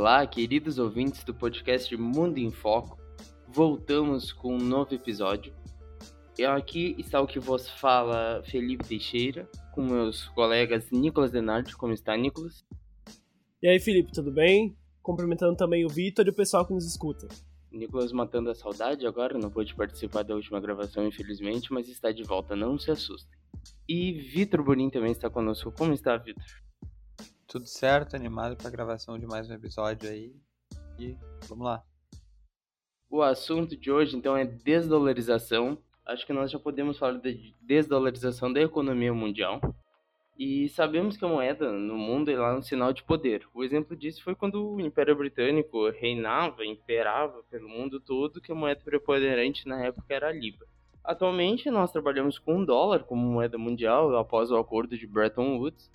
Olá, queridos ouvintes do podcast Mundo em Foco. Voltamos com um novo episódio. E aqui está o que vos fala Felipe Teixeira, com meus colegas Nicolas Denardi. Como está, Nicolas? E aí, Felipe, tudo bem? Cumprimentando também o Vitor e o pessoal que nos escuta. Nicolas matando a saudade agora, não pôde participar da última gravação, infelizmente, mas está de volta, não se assustem. E Vitor Bonin também está conosco. Como está, Vitor? Tudo certo, animado para a gravação de mais um episódio aí. E vamos lá. O assunto de hoje, então, é desdolarização. Acho que nós já podemos falar de desdolarização da economia mundial. E sabemos que a moeda no mundo é um sinal de poder. O exemplo disso foi quando o Império Britânico reinava, imperava pelo mundo todo, que a moeda preponderante na época era a libra. Atualmente, nós trabalhamos com um dólar como moeda mundial após o acordo de Bretton Woods,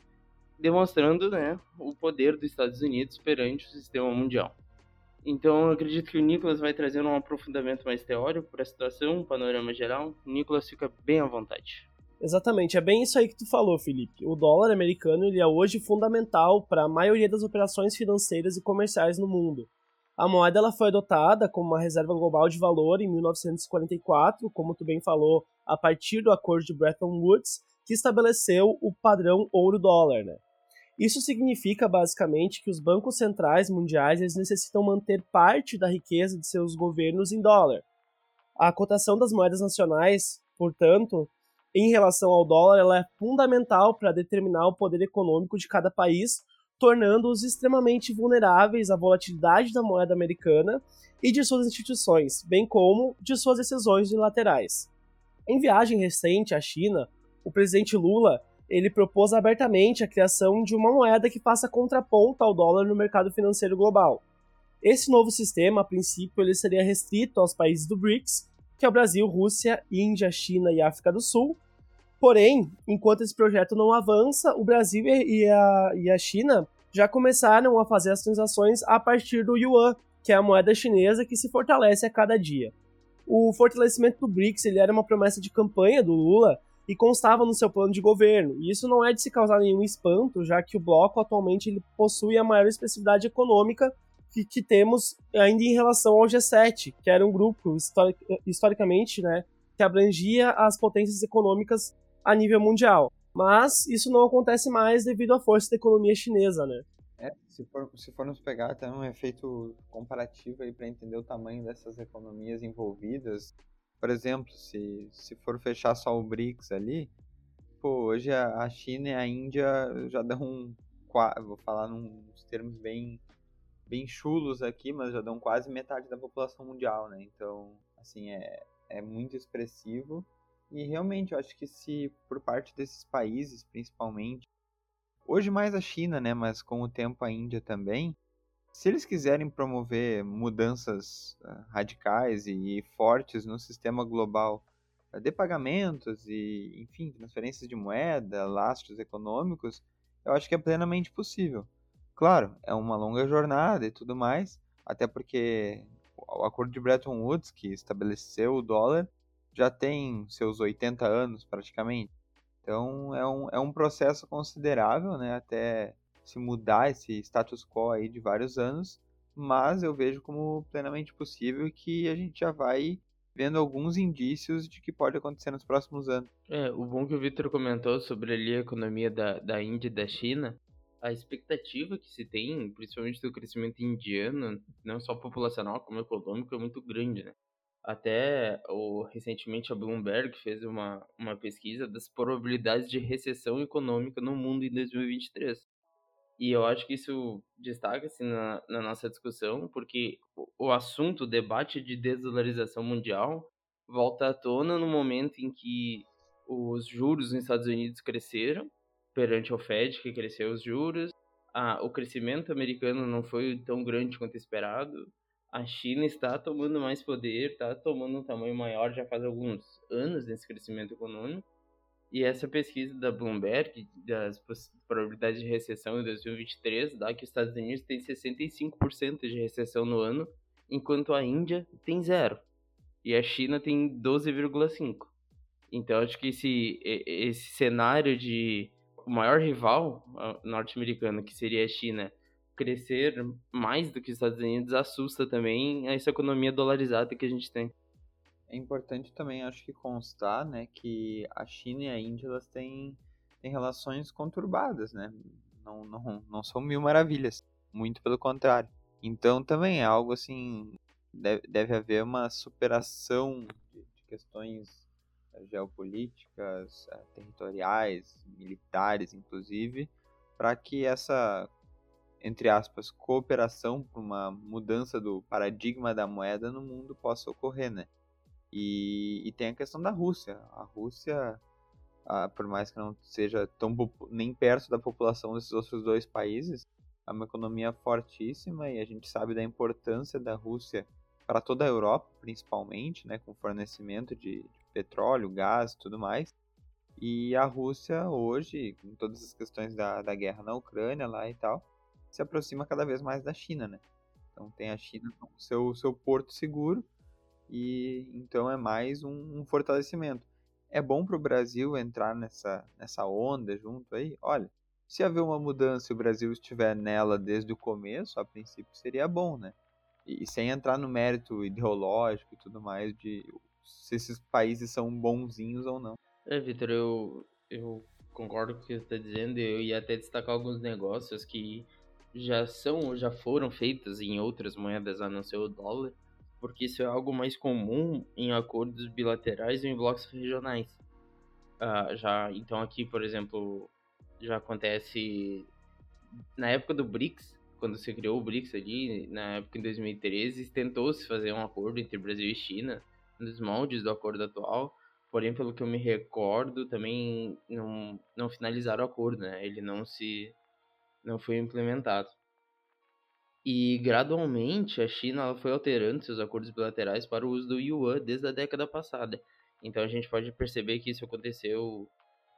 demonstrando né, o poder dos Estados Unidos perante o sistema mundial. Então, acredito que o Nicolas vai trazer um aprofundamento mais teórico para a situação, um panorama geral. O Nicolas fica bem à vontade. Exatamente, é bem isso aí que tu falou, Felipe. O dólar americano ele é hoje fundamental para a maioria das operações financeiras e comerciais no mundo. A moeda ela foi adotada como uma reserva global de valor em 1944, como tu bem falou, a partir do acordo de Bretton Woods, que estabeleceu o padrão ouro-dólar. Né? Isso significa basicamente que os bancos centrais mundiais eles necessitam manter parte da riqueza de seus governos em dólar. A cotação das moedas nacionais, portanto, em relação ao dólar, ela é fundamental para determinar o poder econômico de cada país, tornando-os extremamente vulneráveis à volatilidade da moeda americana e de suas instituições, bem como de suas decisões unilaterais. Em viagem recente à China, o presidente Lula ele propôs abertamente a criação de uma moeda que faça contraponto ao dólar no mercado financeiro global. Esse novo sistema, a princípio, ele seria restrito aos países do BRICS, que é o Brasil, Rússia, Índia, China e África do Sul. Porém, enquanto esse projeto não avança, o Brasil e a, e a China já começaram a fazer as transações a partir do yuan, que é a moeda chinesa que se fortalece a cada dia. O fortalecimento do BRICS ele era uma promessa de campanha do Lula e constava no seu plano de governo. E isso não é de se causar nenhum espanto, já que o bloco atualmente ele possui a maior expressividade econômica que, que temos ainda em relação ao G7, que era um grupo historic, historicamente, né, que abrangia as potências econômicas a nível mundial. Mas isso não acontece mais devido à força da economia chinesa, né? É, se, for, se formos pegar até um efeito comparativo aí para entender o tamanho dessas economias envolvidas, por exemplo, se, se for fechar só o BRICS ali, pô, hoje a, a China e a Índia já dão um, vou falar nos termos bem, bem chulos aqui, mas já dão quase metade da população mundial, né? Então, assim, é, é muito expressivo. E realmente, eu acho que se por parte desses países, principalmente, hoje mais a China, né, mas com o tempo a Índia também, se eles quiserem promover mudanças uh, radicais e, fortes no sistema global uh, de pagamentos e, enfim, transferências de moeda, lastros econômicos, eu acho que é plenamente possível. Claro, é uma longa jornada e tudo mais, até porque o acordo de Bretton Woods, que estabeleceu o dólar, já tem seus 80 anos praticamente. Então é um, é um processo considerável, né, até se mudar esse status quo aí de vários anos, mas eu vejo como plenamente possível que a gente já vai vendo alguns indícios de que pode acontecer nos próximos anos. É, o bom que o Victor comentou sobre ali a economia da, da Índia e da China, a expectativa que se tem, principalmente do crescimento indiano, não só populacional como econômico, é muito grande, né? Até o, recentemente a Bloomberg fez uma, uma pesquisa das probabilidades de recessão econômica no mundo em 2023. E eu acho que isso destaca-se na, na, nossa discussão, porque o, o assunto, o debate de desdolarização mundial, volta à tona no momento em que os juros nos Estados Unidos cresceram, perante o Fed, que cresceu os juros, a, o crescimento americano não foi tão grande quanto esperado, a China está tomando mais poder, está tomando um tamanho maior já faz alguns anos nesse crescimento econômico, e essa pesquisa da Bloomberg, das probabilidades de recessão em 2023, dá que os Estados Unidos têm 65% de recessão no ano, enquanto a Índia tem zero. E a China tem 12,5%. Então, acho que esse, esse cenário de o maior rival norte-americano, que seria a China, crescer mais do que os Estados Unidos assusta também essa economia dolarizada que a gente tem. É importante também, acho que constar, né, que a China e a Índia elas têm, têm relações conturbadas, né? Não, não, não são mil maravilhas, muito pelo contrário. Então também é algo assim, deve, deve haver uma superação de, de questões eh, geopolíticas, eh, territoriais, militares, inclusive, para que essa entre aspas, cooperação para uma mudança do paradigma da moeda no mundo possa ocorrer, né? E, e tem a questão da Rússia. A Rússia, a, por mais que não seja tão nem perto da população desses outros dois países, é uma economia fortíssima e a gente sabe da importância da Rússia para toda a Europa, principalmente, né, com fornecimento de, de petróleo, gás, tudo mais. E a Rússia hoje, com todas as questões da, da guerra na Ucrânia lá e tal, se aproxima cada vez mais da China, né? Então tem a China como seu, seu porto seguro e então é mais um, um fortalecimento. É bom para o Brasil entrar nessa, nessa onda junto aí? Olha, se haver uma mudança e o Brasil estiver nela desde o começo, a princípio seria bom, né? E, e sem entrar no mérito ideológico e tudo mais de se esses países são bonzinhos ou não. É, Vitor, eu, eu concordo com o que você está dizendo. Eu ia até destacar alguns negócios que já são já foram feitas em outras moedas a não ser o dólar, porque isso é algo mais comum em acordos bilaterais ou em blocos regionais. Uh, já então aqui, por exemplo, já acontece na época do BRICS, quando se criou o BRICS ali, na época em 2013, tentou-se fazer um acordo entre Brasil e China, nos moldes do acordo atual, porém, pelo que eu me recordo, também não, não finalizaram o acordo, né? Ele não se não foi implementado. E gradualmente a China foi alterando seus acordos bilaterais para o uso do yuan desde a década passada. Então a gente pode perceber que isso aconteceu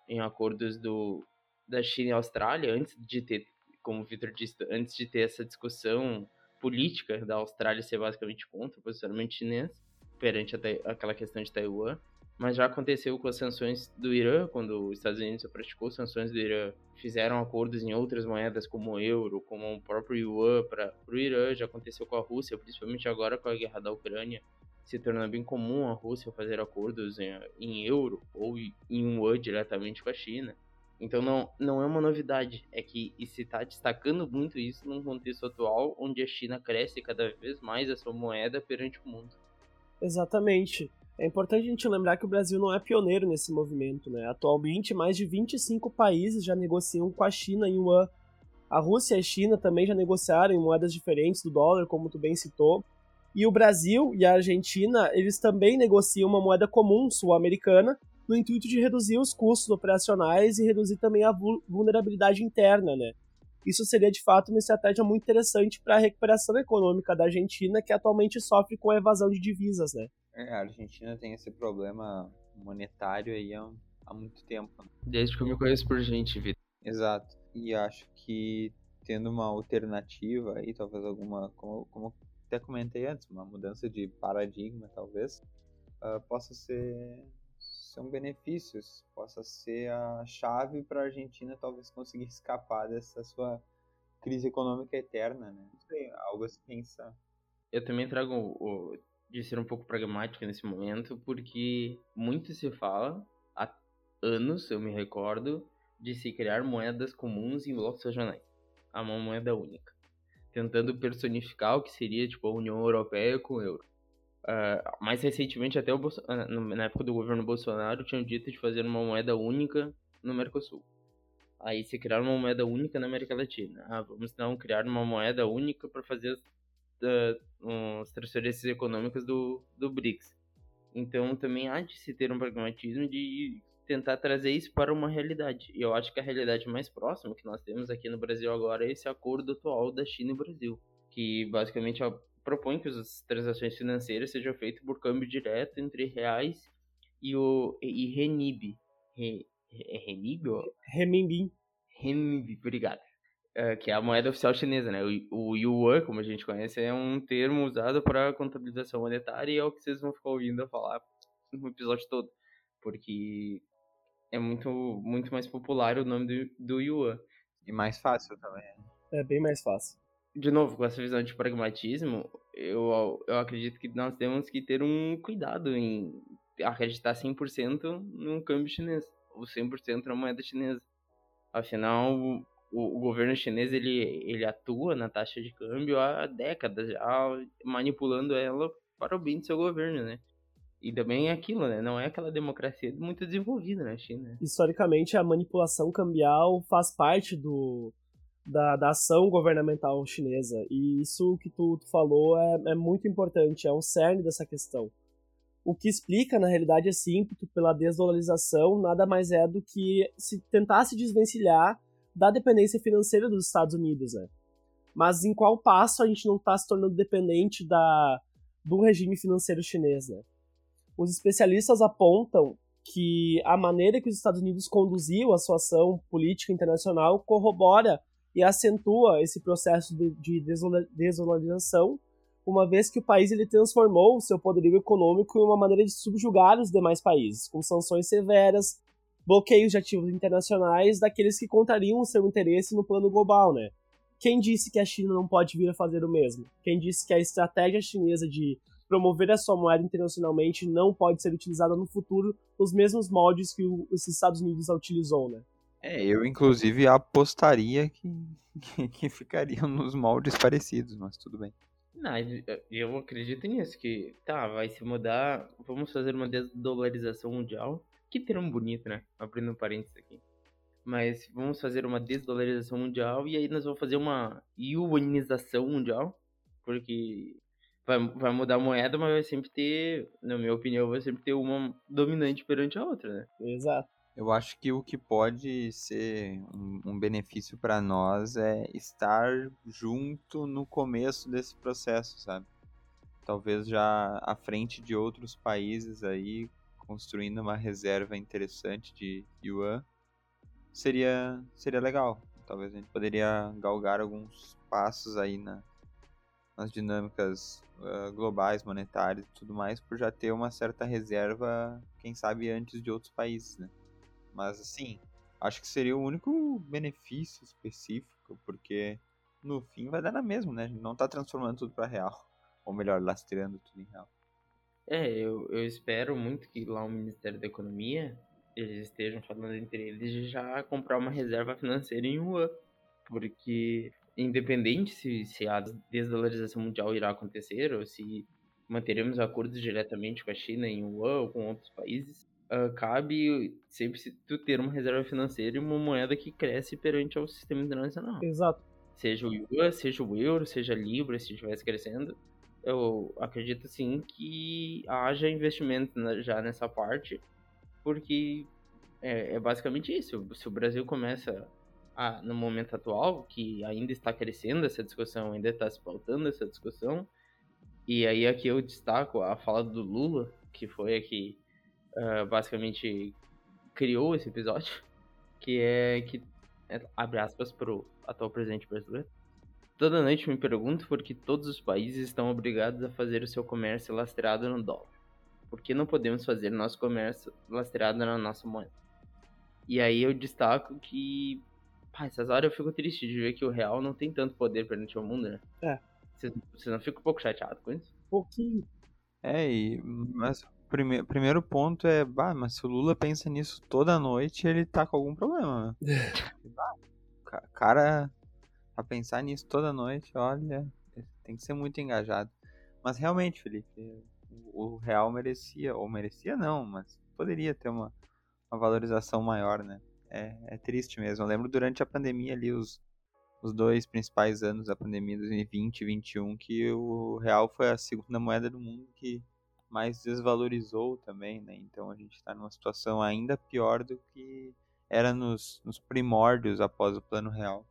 em acordos do, da China e Austrália antes de ter, como o Victor disse, antes de ter essa discussão política da Austrália ser basicamente contra o posicionamento chinês perante a, aquela questão de Taiwan mas já aconteceu com as sanções do Irã, quando os Estados Unidos praticou sanções do Irã, fizeram acordos em outras moedas como o euro, como o próprio yuan para o Irã, já aconteceu com a Rússia, principalmente agora com a guerra da Ucrânia, se torna bem comum a Rússia fazer acordos em, em euro ou em yuan diretamente com a China. Então não, não é uma novidade, é que se está destacando muito isso num contexto atual onde a China cresce cada vez mais a sua moeda perante o mundo. Exatamente. É importante a gente lembrar que o Brasil não é pioneiro nesse movimento. Né? Atualmente, mais de 25 países já negociam com a China em yuan. A Rússia e a China também já negociaram em moedas diferentes do dólar, como tu bem citou. E o Brasil e a Argentina, eles também negociam uma moeda comum sul-americana, no intuito de reduzir os custos operacionais e reduzir também a vulnerabilidade interna, né? Isso seria de fato uma estratégia muito interessante para a recuperação econômica da Argentina, que atualmente sofre com a evasão de divisas, né? É, a Argentina tem esse problema monetário aí há, há muito tempo. Desde que eu me conheço por gente, Vitor. Exato. E acho que tendo uma alternativa aí, talvez alguma, como, como até comentei antes, uma mudança de paradigma, talvez, uh, possa ser, ser um benefício, possa ser a chave para a Argentina talvez conseguir escapar dessa sua crise econômica eterna, né? Sei, algo a se pensar. Eu também trago o, de ser um pouco pragmática nesse momento, porque muito se fala, há anos, eu me recordo, de se criar moedas comuns em blocos regionais. A uma moeda única. Tentando personificar o que seria tipo, a União Europeia com o euro. Uh, mais recentemente, até Bolso... Ah, na época do governo Bolsonaro, tinham dito de fazer uma moeda única no Mercosul. Aí se criar uma moeda única na América Latina. Ah, vamos então criar uma moeda única para fazer uh, as transferências econômicas do, do BRICS. Então também há de se ter um pragmatismo de tentar trazer isso para uma realidade. E eu acho que a realidade mais próxima que nós temos aqui no Brasil agora é esse acordo atual da China e Brasil, que basicamente propõe que as transações financeiras sejam feitas por câmbio direto entre reais e o e renib. Re, é renib? Renminbi. Renminbi, obrigado. É, que é a moeda oficial chinesa, né? O, o yuan, como a gente conhece, é um termo usado para contabilização monetária e é o que vocês vão ficar ouvindo eu falar no episódio todo, porque é muito, muito mais popular o nome do, do yuan. E mais fácil também. É bem mais fácil. De novo, com essa visão de pragmatismo, eu, eu acredito que nós temos que ter um cuidado em acreditar 100% no câmbio chinês, ou 100% na moeda chinesa. Afinal, o, o, governo chinês ele, ele atua na taxa de câmbio há décadas já, manipulando ela para o bem do seu governo, né? E também é aquilo, né? Não é aquela democracia muito desenvolvida na China. Historicamente, a manipulação cambial faz parte do, da, da ação governamental chinesa. E isso que tu, tu falou é, é muito importante, é o cerne dessa questão. O que explica, na realidade, esse ímpeto pela desdolarização nada mais é do que se tentar se desvencilhar da dependência financeira dos Estados Unidos, né? Mas em qual passo a gente não está se tornando dependente da, do regime financeiro chinês, né? Os especialistas apontam que a maneira que os Estados Unidos conduziu a sua ação política internacional corrobora e acentua esse processo de, de desvalorização, uma vez que o país ele transformou o seu poderio econômico em uma maneira de subjugar os demais países, com sanções severas, bloqueios de ativos internacionais daqueles que contariam o seu interesse no plano global, né? Quem disse que a China não pode vir a fazer o mesmo? Quem disse que a estratégia chinesa de promover a sua moeda internacionalmente não pode ser utilizada no futuro nos mesmos moldes que os Estados Unidos a utilizou, né? É, eu inclusive apostaria que, que, ficariam nos moldes parecidos, mas tudo bem. Não, eu acredito nisso, que tá, vai se mudar, vamos fazer uma desdolarização mundial. Que termo bonito, né? Abrindo um parênteses aqui. Mas vamos fazer uma desdolarização mundial e aí nós vamos fazer uma yuanização mundial, porque vai, vai mudar a moeda, mas vai sempre ter, na minha opinião, vai sempre ter uma dominante perante a outra, né? Exato. Eu acho que o que pode ser um, um benefício para nós é estar junto no começo desse processo, sabe? Talvez já à frente de outros países aí, construindo uma reserva interessante de yuan, seria, seria legal. Talvez a gente poderia galgar alguns passos aí na, nas dinâmicas uh, globais, monetárias e tudo mais, por já ter uma certa reserva, quem sabe antes de outros países, né? Mas assim, acho que seria o único benefício específico, porque no fim vai dar na mesma, né? A gente não tá transformando tudo para real. Ou melhor, lastreando tudo em real. É, eu, eu espero muito que lá o Ministério da Economia eles estejam falando entre eles de já comprar uma reserva financeira em yuan. Porque, independente se, se a desvalorização mundial irá acontecer ou se manteremos acordos diretamente com a China em yuan ou com outros países, uh, cabe sempre tu ter uma reserva financeira e uma moeda que cresce perante ao sistema internacional. Exato. Seja o yuan, seja o euro, seja a libra, se estivesse crescendo, eu acredito sim que haja investimento já nessa parte, porque é, é basicamente isso. Se o Brasil começa a, no momento atual, que ainda está crescendo essa discussão, ainda está se pautando essa discussão, e aí aqui eu destaco a fala do Lula, que foi aqui uh, basicamente criou esse episódio, que é que é, abre aspas pro atual presidente brasileiro. Toda noite me pergunto por que todos os países estão obrigados a fazer o seu comércio lastreado no dólar. Por que não podemos fazer nosso comércio lastreado na nossa moeda? E aí eu destaco que, pá, essas horas eu fico triste de ver que o real não tem tanto poder perante o mundo, né? É. Você não fica um pouco chateado com isso? Um pouquinho. É, e, mas prime primeiro ponto é, bah, mas se o Lula pensa nisso toda noite, ele tá com algum problema. Né? cara, a pensar nisso toda noite, olha, tem que ser muito engajado. Mas realmente, Felipe, o real merecia, ou merecia não, mas poderia ter uma, uma valorização maior, né? É, é triste mesmo. Eu lembro durante a pandemia ali, os, os dois principais anos da pandemia, 2020 e 2021, que o real foi a segunda moeda do mundo que mais desvalorizou também, né? Então a gente está numa situação ainda pior do que era nos, nos primórdios após o plano real.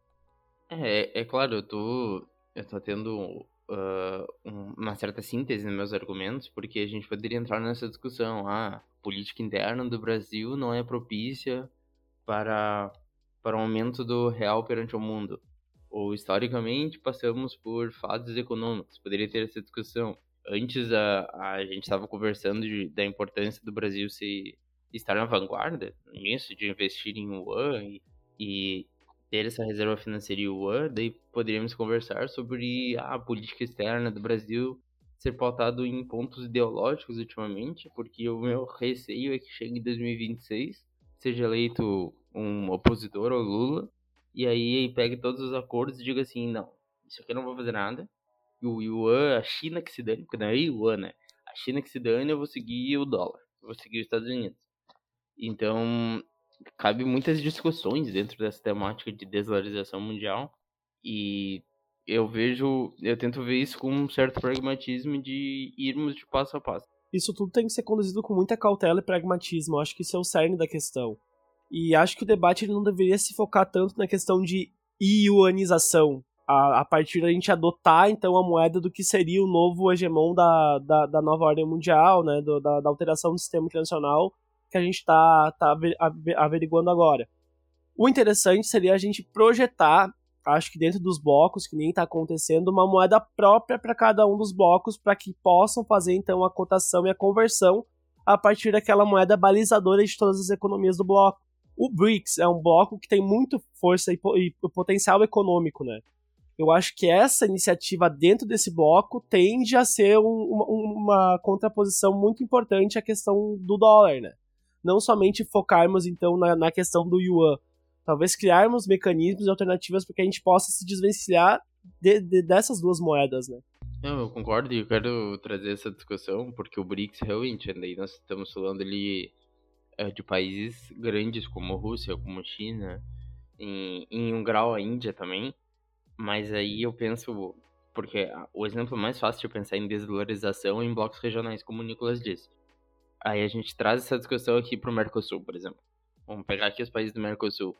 É, é claro, eu tô, eu tô tendo uh, uma certa síntese nos meus argumentos, porque a gente poderia entrar nessa discussão. Ah, a política interna do Brasil não é propícia para, para o aumento do real perante o mundo. Ou, historicamente, passamos por fases econômicas. Poderia ter essa discussão antes a, a gente estava conversando de, da importância do Brasil se estar na vanguarda nisso, de investir em yuan e, e ter essa reserva financeira yuan, daí poderíamos conversar sobre a política externa do Brasil ser pautado em pontos ideológicos ultimamente, porque o meu receio é que chegue em 2026, seja eleito um opositor ao Lula, e aí pegue todos os acordos e diga assim, não, isso aqui eu não vou fazer nada, o Yuan, a China que se dane, porque não é Yuan, né? A China que se dane, eu vou seguir o dólar, eu vou seguir os Estados Unidos. Então, cabe muitas discussões dentro dessa temática de desvalorização mundial e eu vejo, eu tento ver isso com um certo pragmatismo de irmos de passo a passo. Isso tudo tem que ser conduzido com muita cautela e pragmatismo, eu acho que isso é o cerne da questão. E acho que o debate não deveria se focar tanto na questão de iuanização, a, a partir da gente adotar então a moeda do que seria o novo hegemon da, da, da nova ordem mundial, né, do, da, da alteração do sistema internacional que a gente está tá averiguando agora. O interessante seria a gente projetar, acho que dentro dos blocos, que nem está acontecendo, uma moeda própria para cada um dos blocos, para que possam fazer então a cotação e a conversão a partir daquela moeda balizadora de todas as economias do bloco. O BRICS é um bloco que tem muito força e, e potencial econômico, né? Eu acho que essa iniciativa dentro desse bloco tende a ser um, uma, uma contraposição muito importante à questão do dólar, né? não somente focarmos então na, na questão do yuan, talvez criarmos mecanismos e alternativas para que a gente possa se desvencilhar de, de, dessas duas moedas, né? Eu concordo e eu quero trazer essa discussão porque o BRICS realmente, daí nós estamos falando ali é, de países grandes como Rússia, como China, em, em um grau a Índia também, mas aí eu penso, porque o exemplo mais fácil de pensar em desvalorização é em blocos regionais, como o Nicolas disse. Aí a gente traz essa discussão aqui pro Mercosul, por exemplo. Vamos pegar aqui os países do Mercosul.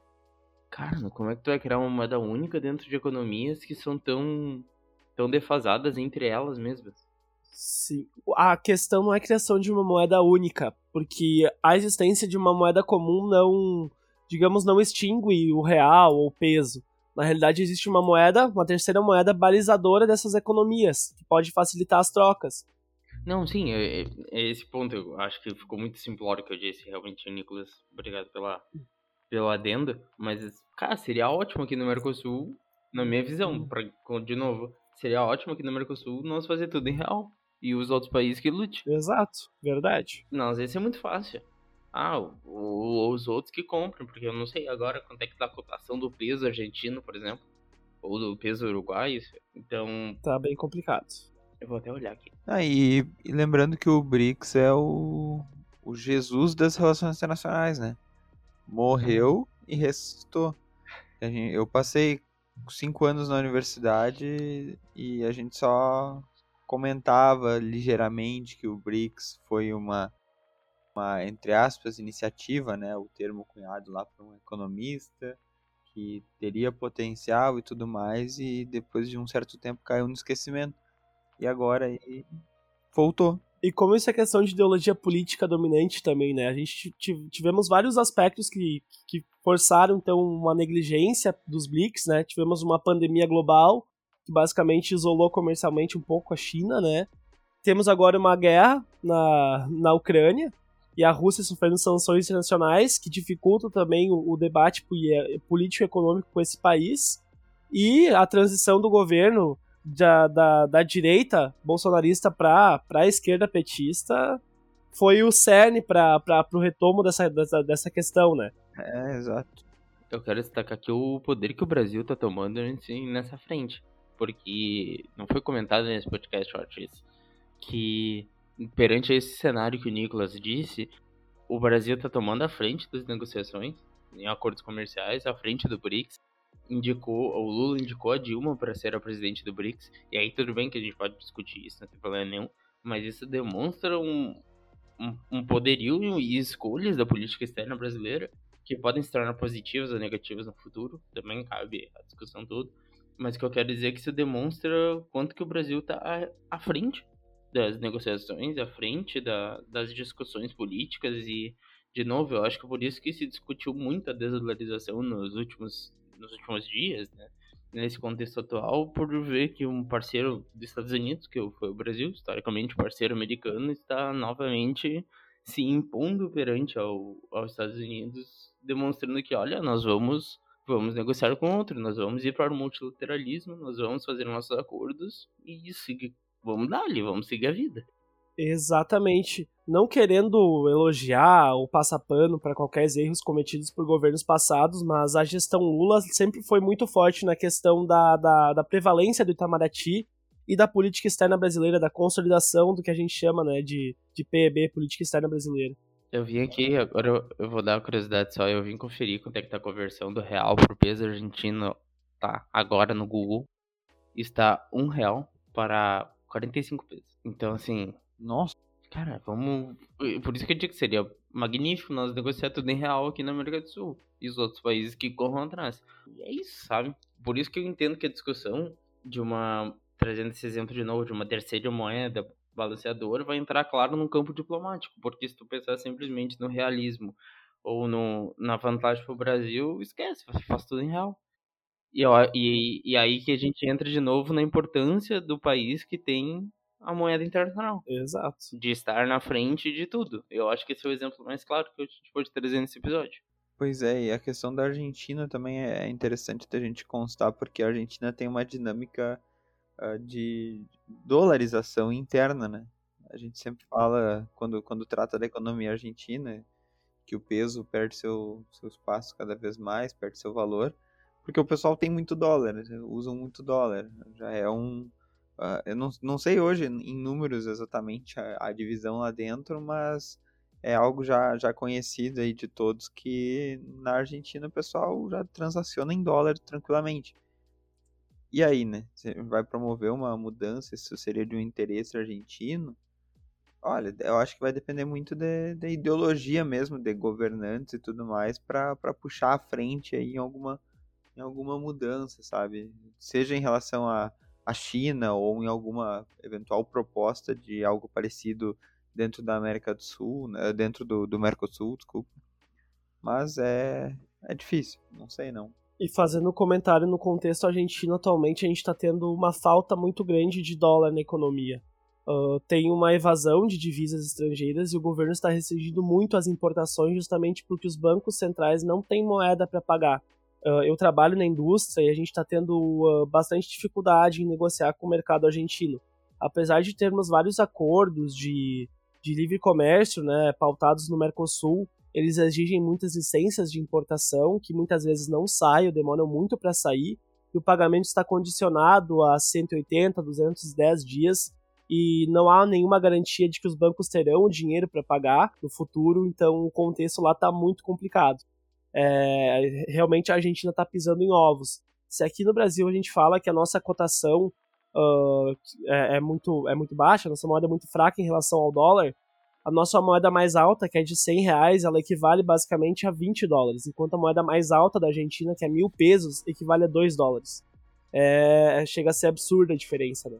Cara, como é que tu vai criar uma moeda única dentro de economias que são tão, tão defasadas entre elas mesmas? Sim. A questão não é a criação de uma moeda única, porque a existência de uma moeda comum não, digamos, não extingue o real ou o peso. Na realidade, existe uma moeda, uma terceira moeda balizadora dessas economias, que pode facilitar as trocas. Não, sim, é, é, é, esse ponto. Eu acho que ficou muito simplório que eu disse, realmente, Nicolas. Obrigado pela, pelo adendo. Mas, cara, seria ótimo aqui no Mercosul, na minha visão, pra, de novo, seria ótimo aqui no Mercosul nós fazer tudo em real. E os outros países que lute. Exato, verdade. Não, às vezes é muito fácil. Ah, o, o, os outros que compram, porque eu não sei agora quanto é que tá a cotação do peso argentino, por exemplo. Ou do peso uruguaio. Então. Tá bem complicado. Eu vou até olhar aqui. Ah, e, e lembrando que o BRICS é o, o Jesus das relações internacionais, né? Morreu e ressuscitou. Eu passei cinco anos na universidade e a gente só comentava ligeiramente que o BRICS foi uma, uma entre aspas, iniciativa, né? O termo cunhado lá por um economista que teria potencial e tudo mais e depois de um certo tempo caiu no esquecimento. E agora aí voltou. E como isso é questão de ideologia política dominante também, né? A gente tivemos vários aspectos que, que forçaram, então, uma negligência dos BRICS, né? Tivemos uma pandemia global, que basicamente isolou comercialmente um pouco a China, né? Temos agora uma guerra na, na Ucrânia, e a Rússia sofrendo sanções internacionais, que dificultam também o, o debate político-econômico com esse país. E a transição do governo da, da, da direita bolsonarista para a esquerda petista foi o cerne para o retomo dessa, dessa, dessa questão, né? É, exato. Eu quero destacar aqui o poder que o Brasil está tomando nessa frente. Porque não foi comentado nesse podcast, Ortiz, que perante esse cenário que o Nicolas disse, o Brasil está tomando a frente das negociações em acordos comerciais, à frente do BRICS, indicou, o Lula indicou a Dilma para ser a presidente do BRICS, e aí tudo bem que a gente pode discutir isso, não tem problema nenhum, mas isso demonstra um, um, um poderio e escolhas da política externa brasileira que podem se tornar positivas ou negativas no futuro, também cabe a discussão toda, mas o que eu quero dizer é que isso demonstra quanto que o Brasil está à, frente das negociações, à frente da, das discussões políticas e, de novo, eu acho que por isso que se discutiu muito a desdolarização nos últimos nos últimos dias, né? Nesse contexto atual, por ver que um parceiro dos Estados Unidos, que foi o Brasil, historicamente parceiro americano, está novamente se impondo perante ao, aos Estados Unidos, demonstrando que, olha, nós vamos vamos negociar com outro, nós vamos ir para o multilateralismo, nós vamos fazer nossos acordos e seguir, vamos dar ali, vamos seguir a vida. Exatamente. Não querendo elogiar ou passar pano para qualquer erros cometidos por governos passados, mas a gestão Lula sempre foi muito forte na questão da, da, da prevalência do Itamaraty e da política externa brasileira, da consolidação do que a gente chama né, de, de PEB, Política Externa Brasileira. Eu vim aqui, agora eu vou dar uma curiosidade só, eu vim conferir quanto é que tá a conversão do real pro peso argentino, tá, agora no Google, está um real para 45 pesos. Então, assim, Nossa, cara, vamos... Por isso que eu digo que seria magnífico nós negociar tudo em real aqui na América do Sul. E os outros países que corram atrás. E é isso, sabe? Por isso que eu entendo que a discussão de uma... Trazendo esse exemplo de novo, de uma terceira moeda balanceador vai entrar, claro, num campo diplomático, porque se tu pensar simplesmente no realismo ou no, na vantagem pro Brasil, esquece, faz tudo em real. E, e, e aí que a gente entra de novo na importância do país que tem a moeda internacional, Exato. de estar na frente de tudo. Eu acho que esse é o exemplo mais claro que a gente pode trazer nesse episódio. Pois é, e a questão da Argentina também é interessante da gente constar, porque a Argentina tem uma dinâmica ah, de dolarização interna, né? A gente sempre fala, quando, quando trata da economia argentina, que o peso perde seu, seu espaço cada vez mais, perde seu valor, porque o pessoal tem muito dólar, usam muito dólar. Já é um. ah, eu não, não sei hoje em números exatamente a, a divisão lá dentro, mas é algo já, já conhecido aí de todos que na Argentina o pessoal já transaciona em dólar tranquilamente. E aí, né? Você vai promover uma mudança, isso seria de um interesse argentino? Olha, eu acho que vai depender muito da da ideologia mesmo, de governantes e tudo mais, para puxar à frente aí em alguma, em alguma mudança, sabe? Seja em relação à à China ou em alguma eventual proposta de algo parecido dentro da América do Sul, né? dentro do, do Mercosul, desculpa. Mas é, é difícil, não sei não. E fazendo comentário no contexto argentino, atualmente a gente está tendo uma falta muito grande de dólar na economia. Ah, tem uma evasão de divisas estrangeiras e o governo está restringindo muito as importações justamente porque os bancos centrais não têm moeda para pagar. Ah, eu trabalho na indústria e a gente está tendo ah, bastante dificuldade em negociar com o mercado argentino. Apesar de termos vários acordos de, de livre comércio né, pautados no Mercosul, eles exigem muitas licenças de importação que muitas vezes não saem demoram muito para sair, e o pagamento está condicionado a 180, 210 dias, e não há nenhuma garantia de que os bancos terão o dinheiro para pagar no futuro, então o contexto lá está muito complicado. É, realmente a Argentina está pisando em ovos. Se aqui no Brasil a gente fala que a nossa cotação uh, é, é, muito, é muito baixa, a nossa moeda é muito fraca em relação ao dólar, a nossa moeda mais alta, que é de 100 reais, ela equivale basicamente a 20 dólares, enquanto a moeda mais alta da Argentina, que é mil pesos, equivale a 2 dólares. É, chega a ser absurda a diferença, né?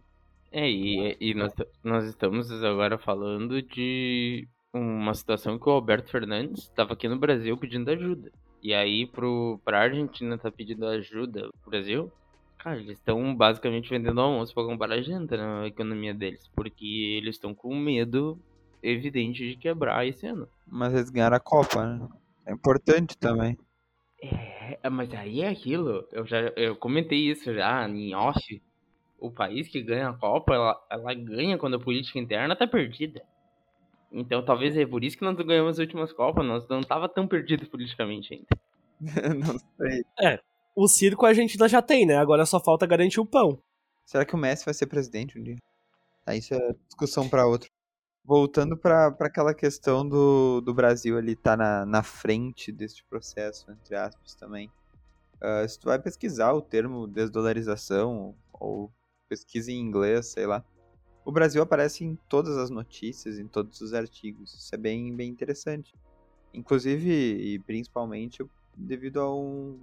É, e, e nós, nós estamos agora falando de uma situação que o Alberto Fernandes estava aqui no Brasil pedindo ajuda. E aí, pro, pra Argentina tá pedindo ajuda pro Brasil, cara, eles estão basicamente vendendo almoço pra comprar a janta na economia deles. Porque eles estão com medo evidente de quebrar esse ano. Mas eles ganharam a Copa, né? É importante também. É, mas aí é aquilo. Eu já eu comentei isso já em off. O país que ganha a Copa, ela, ela ganha quando a política interna tá perdida. Então talvez é por isso que nós não ganhamos as últimas Copas. Nós não tava tão perdidos politicamente ainda. não sei. O circo a Argentina já tem, né? Agora só falta garantir o pão. Será que o Messi vai ser presidente um dia? Ah, isso é discussão para outro. Voltando para aquela questão do, do Brasil ali estar na, na frente deste processo, entre aspas, também. Ah, se tu vai pesquisar o termo desdolarização ou pesquisa em inglês, sei lá, o Brasil aparece em todas as notícias, em todos os artigos. Isso é bem, bem interessante. Inclusive, e principalmente, devido a um,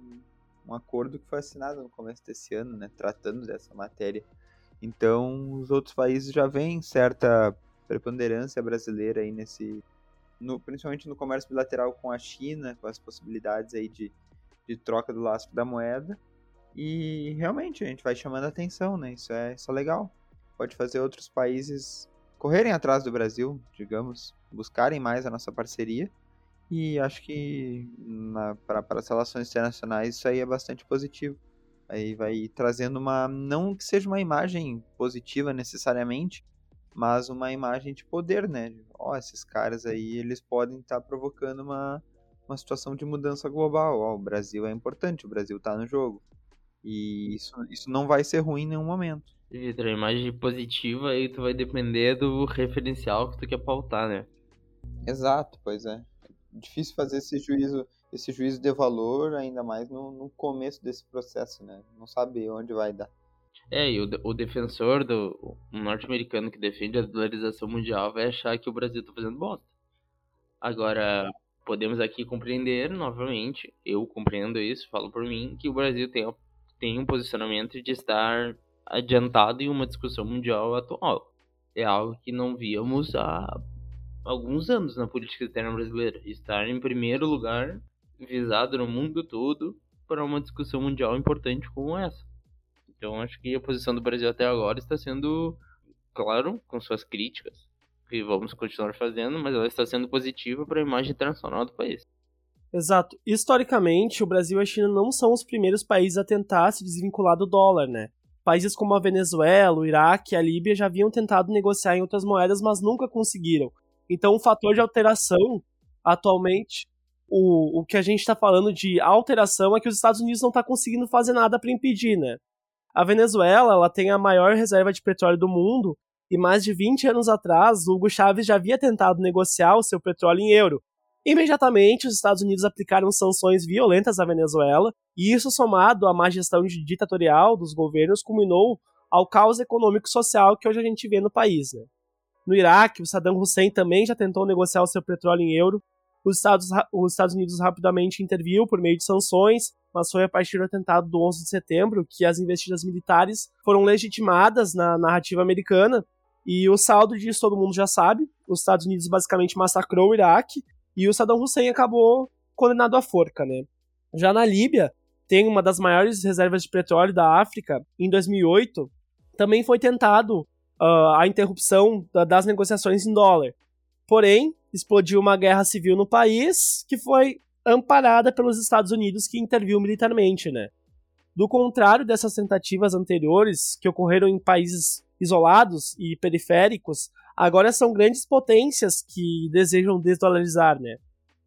um acordo que foi assinado no começo desse ano, né, tratando dessa matéria. Então, os outros países já veem certa preponderância brasileira aí nesse, no, principalmente no comércio bilateral com a China, com as possibilidades aí de, de troca do lastro da moeda. E realmente a gente vai chamando a atenção, né? Isso é, isso é legal. Pode fazer outros países correrem atrás do Brasil, digamos, buscarem mais a nossa parceria. E acho que para as relações internacionais isso aí é bastante positivo. Aí vai trazendo uma. Não que seja uma imagem positiva necessariamente, mas uma imagem de poder, né? Ó, oh, esses caras aí, eles podem estar tá provocando uma, uma situação de mudança global. Ó, oh, o Brasil é importante, o Brasil está no jogo. E isso, isso não vai ser ruim em nenhum momento. Vitor, a imagem positiva aí tu vai depender do referencial que tu quer pautar, né? Exato, pois é. Difícil fazer esse juízo, esse juízo de valor, ainda mais no, no começo desse processo, né? Não sabe onde vai dar. É, e o, o defensor do norte-americano que defende a dolarização mundial vai achar que o Brasil tá fazendo bosta. Agora, podemos aqui compreender novamente, eu compreendo isso, falo por mim, que o Brasil tem, tem um posicionamento de estar adiantado em uma discussão mundial atual. É algo que não víamos há alguns anos na política externa brasileira. Estar em primeiro lugar, visado no mundo todo, para uma discussão mundial importante como essa. Então acho que a posição do Brasil até agora está sendo, claro, com suas críticas, que vamos continuar fazendo, mas ela está sendo positiva para a imagem internacional do país. Exato. Historicamente, o Brasil e a China não são os primeiros países a tentar se desvincular do dólar, né? Países como a Venezuela, o Iraque e a Líbia já haviam tentado negociar em outras moedas, mas nunca conseguiram. Então, o fator de alteração, atualmente, o, o que a gente está falando de alteração é que os Estados Unidos não estão tá conseguindo fazer nada para impedir, né? A Venezuela ela tem a maior reserva de petróleo do mundo e mais de 20 anos atrás, Hugo Chávez já havia tentado negociar o seu petróleo em euro. Imediatamente, os Estados Unidos aplicaram sanções violentas à Venezuela, e isso, somado à má gestão ditatorial dos governos, culminou ao caos econômico e social que hoje a gente vê no país. Né? No Iraque, o Saddam Hussein também já tentou negociar o seu petróleo em euro. Os Estados, os Estados Unidos rapidamente interviu por meio de sanções, mas foi a partir do atentado do 11 de setembro que as investidas militares foram legitimadas na narrativa americana. E o saldo disso todo mundo já sabe. Os Estados Unidos basicamente massacrou o Iraque e o Saddam Hussein acabou condenado à forca, né? Já na Líbia, tem uma das maiores reservas de petróleo da África. Em 2008, também foi tentado uh, a interrupção da, das negociações em dólar. Porém, explodiu uma guerra civil no país que foi amparada pelos Estados Unidos que interviu militarmente, né? Do contrário dessas tentativas anteriores que ocorreram em países isolados e periféricos, agora são grandes potências que desejam desdolarizar, né?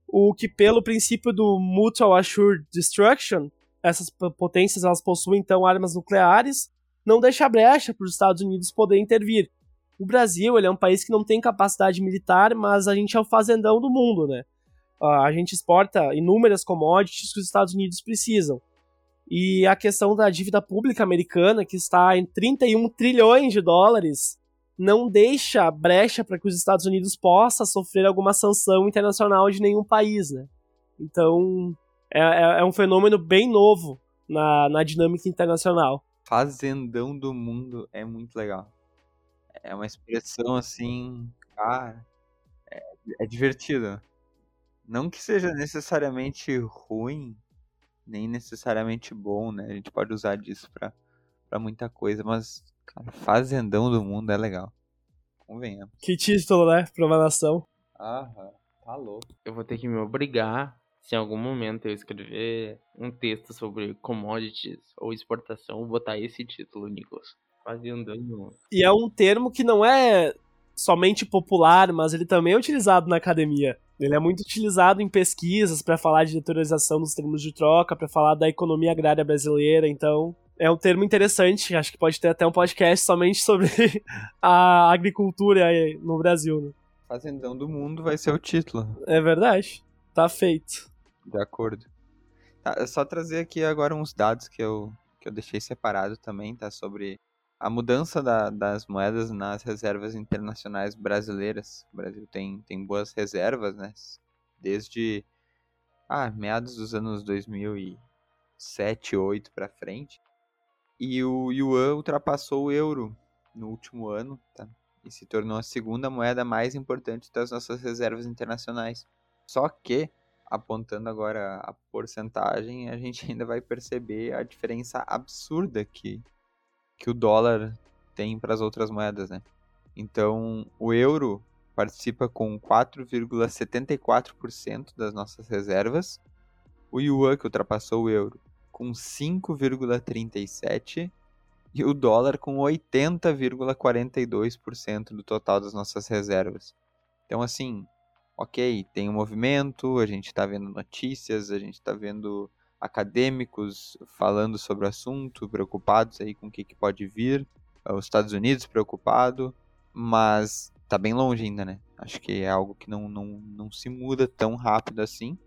O que pelo princípio do Mutual Assured Destruction, essas potências elas possuem então armas nucleares, não deixa brecha para os Estados Unidos poder intervir. O Brasil ele é um país que não tem capacidade militar, mas a gente é o fazendão do mundo, né? a gente exporta inúmeras commodities que os Estados Unidos precisam. E a questão da dívida pública americana, que está em 31 trilhões de dólares, não deixa brecha para que os Estados Unidos possa sofrer alguma sanção internacional de nenhum país, né? Então, é, é, é um fenômeno bem novo na, na dinâmica internacional. Fazendão do mundo é muito legal. É uma expressão assim, cara, é, é divertido. Não que seja necessariamente ruim, nem necessariamente bom, né? A gente pode usar disso pra muita coisa, mas, cara, Fazendão do Mundo é legal. Convenhamos. Que título, né? Pra uma nação. Aham, tá louco. Eu vou ter que me obrigar, se em algum momento eu escrever um texto sobre commodities ou exportação, botar esse título, Nicolas. Fazendão do Mundo. E é um termo que não é somente popular, mas ele também é utilizado na academia. Ele é muito utilizado em pesquisas para falar de deteriorização dos termos de troca, para falar da economia agrária brasileira, então é um termo interessante, acho que pode ter até um podcast somente sobre a agricultura no Brasil. Né? Fazendão do Mundo vai ser o título. É verdade, tá feito. De acordo. Tá, é só trazer aqui agora uns dados que eu, que eu deixei separado também, tá? Sobre a mudança da, das moedas nas reservas internacionais brasileiras. O Brasil tem, tem boas reservas, né? Desde ah, meados dos anos 2007, 2008 para frente. E o yuan ultrapassou o euro no último ano, tá? E se tornou a segunda moeda mais importante das nossas reservas internacionais. Só que, apontando agora a porcentagem, a gente ainda vai perceber a diferença absurda que que o dólar tem para as outras moedas, né? Então, o euro participa com 4,74% das nossas reservas. O yuan, que ultrapassou o euro, com 5,37% e o dólar com 80,42% do total das nossas reservas. Então, assim, ok, tem um movimento, a gente está vendo notícias, a gente está vendo acadêmicos falando sobre o assunto, preocupados aí com o que, que pode vir, os Estados Unidos preocupado, mas tá bem longe ainda, né? Acho que é algo que não, não, não se muda tão rápido assim,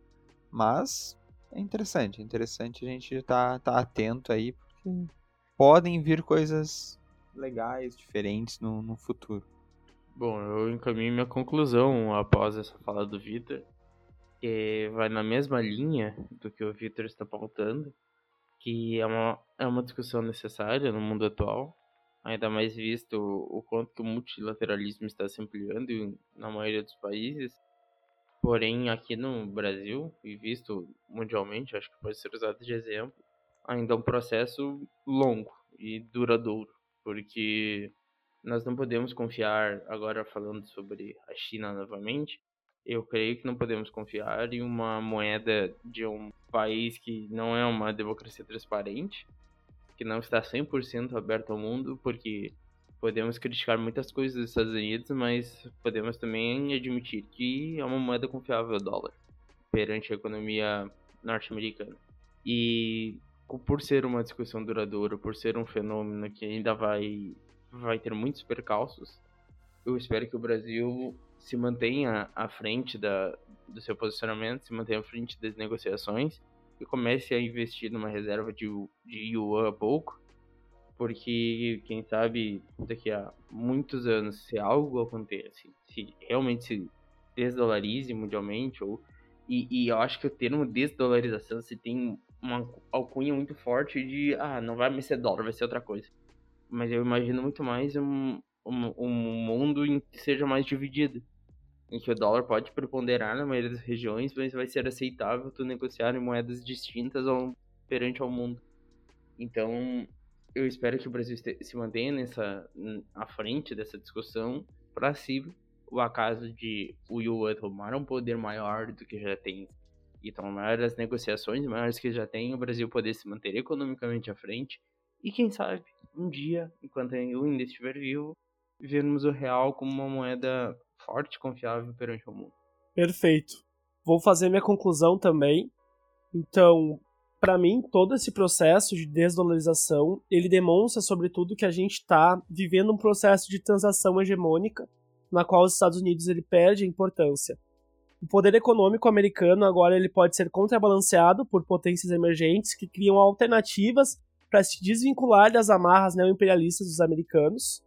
mas é interessante, é interessante a gente tá, tá atento aí, porque podem vir coisas legais, diferentes no, no futuro. Bom, eu encaminho minha conclusão após essa fala do Vitor, que vai na mesma linha do que o Vitor está pautando, que é uma, é uma discussão necessária no mundo atual, ainda mais visto o quanto que o multilateralismo está se ampliando na maioria dos países. Porém, aqui no Brasil, e visto mundialmente, acho que pode ser usado de exemplo, ainda é um processo longo e duradouro, porque nós não podemos confiar, agora falando sobre a China novamente, eu creio que não podemos confiar em uma moeda de um país que não é uma democracia transparente, que não está 100% aberto ao mundo, porque podemos criticar muitas coisas dos Estados Unidos, mas podemos também admitir que é uma moeda confiável o dólar perante a economia norte-americana. E por ser uma discussão duradoura, por ser um fenômeno que ainda vai, vai ter muitos percalços, eu espero que o Brasil se mantenha à frente da, do seu posicionamento, se mantenha à frente das negociações e comece a investir numa reserva de, de yuan a pouco, porque quem sabe daqui a muitos anos, se algo acontece, se realmente se desdolarize mundialmente, ou, e, e eu acho que o termo desdolarização se tem uma alcunha muito forte de, ah, não vai mais ser dólar, vai ser outra coisa. Mas eu imagino muito mais um, um, um mundo em que seja mais dividido. Em que o dólar pode preponderar na maioria das regiões, mas vai ser aceitável tu negociar em moedas distintas ao, perante ao mundo. Então, eu espero que o Brasil se mantenha nessa à frente dessa discussão para se o acaso de o yuan tomar um poder maior do que já tem e tomar as negociações maiores que já tem, o Brasil poder se manter economicamente à frente e quem sabe um dia, enquanto eu ainda estiver vivo, vermos o real como uma moeda forte e confiável perante o mundo. Perfeito. Vou fazer minha conclusão também. Então, para mim, todo esse processo de desdolarização, ele demonstra sobretudo que a gente está vivendo um processo de transação hegemônica, na qual os Estados Unidos ele perde importância. O poder econômico americano agora ele pode ser contrabalanceado por potências emergentes que criam alternativas para se desvincular das amarras neoimperialistas dos americanos,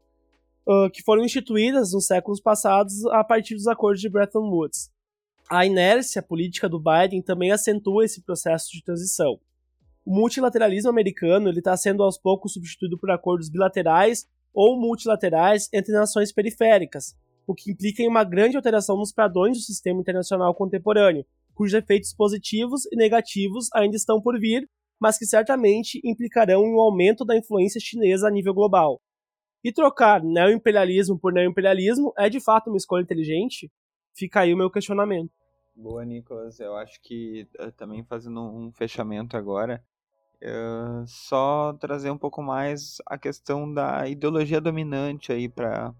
uh, que foram instituídas nos séculos passados a partir dos acordos de Bretton Woods. A inércia política do Biden também acentua esse processo de transição. O multilateralismo americano está sendo aos poucos substituído por acordos bilaterais ou multilaterais entre nações periféricas, o que implica em uma grande alteração nos padrões do sistema internacional contemporâneo, cujos efeitos positivos e negativos ainda estão por vir, mas que certamente implicarão em um aumento da influência chinesa a nível global. E trocar neoimperialismo por neoimperialismo é de fato uma escolha inteligente? Fica aí o meu questionamento. Boa, Nicolas. Eu acho que eh, também fazendo um fechamento agora, uh, só trazer um pouco mais a questão da ideologia dominante aí para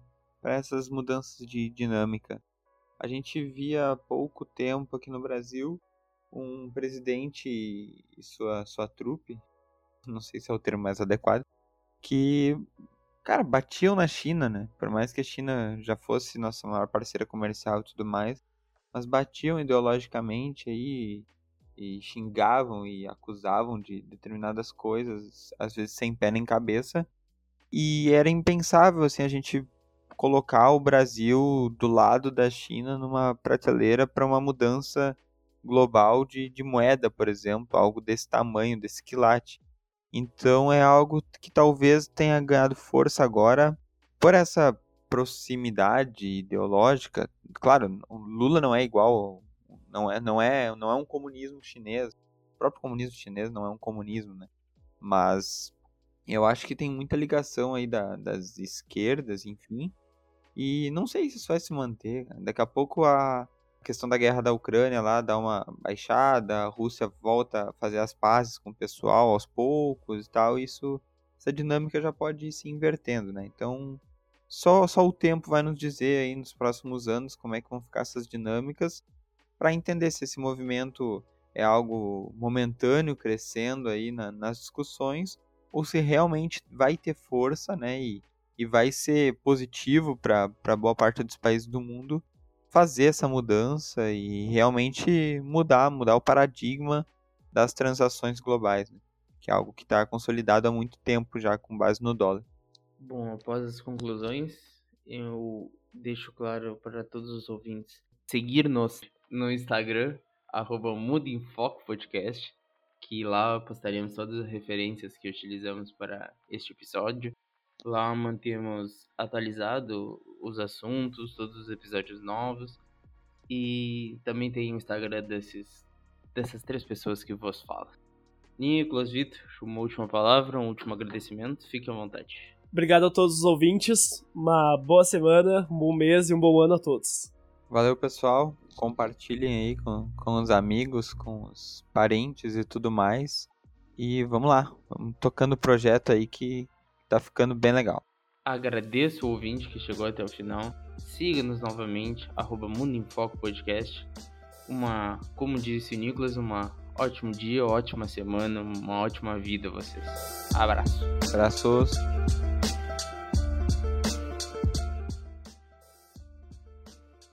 essas mudanças de dinâmica. A gente via há pouco tempo aqui no Brasil um presidente e sua, sua trupe, não sei se é o termo mais adequado, que, cara, batiam na China, né? Por mais que a China já fosse nossa maior parceira comercial e tudo mais, mas batiam ideologicamente aí e xingavam e acusavam de determinadas coisas, às vezes sem pé nem cabeça. E era impensável assim a gente colocar o Brasil do lado da China numa prateleira para uma mudança global de, de moeda, por exemplo, algo desse tamanho, desse quilate. Então é algo que talvez tenha ganhado força agora por essa proximidade ideológica. Claro, Lula não é igual, não é, não é, não é um comunismo chinês. O próprio comunismo chinês não é um comunismo, né? Mas eu acho que tem muita ligação aí da, das esquerdas, enfim, E não sei se isso vai se manter. Daqui a pouco a questão da guerra da Ucrânia lá dá uma baixada, a Rússia volta a fazer as pazes com o pessoal aos poucos e tal. Isso, essa dinâmica já pode ir se invertendo, né? Então, só, só o tempo vai nos dizer aí nos próximos anos como é que vão ficar essas dinâmicas para entender se esse movimento é algo momentâneo crescendo aí na, nas discussões ou se realmente vai ter força, né, e, e vai ser positivo para boa parte dos países do mundo fazer essa mudança e realmente mudar, mudar o paradigma das transações globais, né? que é algo que está consolidado há muito tempo já com base no dólar. Bom, após as conclusões, eu deixo claro para todos os ouvintes seguir-nos no Instagram, arroba Podcast, que lá postaremos todas as referências que utilizamos para este episódio. Lá mantemos atualizado os assuntos, todos os episódios novos. E também tem o Instagram desses, dessas três pessoas que vos falo. Nicolas, Vitor, uma última palavra, um último agradecimento, fique à vontade. Obrigado a todos os ouvintes, uma boa semana, um bom mês e um bom ano a todos. Valeu, pessoal. Compartilhem aí com, com os amigos, com os parentes e tudo mais. E vamos lá, vamos tocando o projeto aí que tá ficando bem legal. Agradeço o ouvinte que chegou até o final. Siga-nos novamente, arroba Mundo em Foco Podcast. Uma, como disse o Nicolas, uma ótimo dia, ótima semana, uma ótima vida vocês. Abraço. Abraços.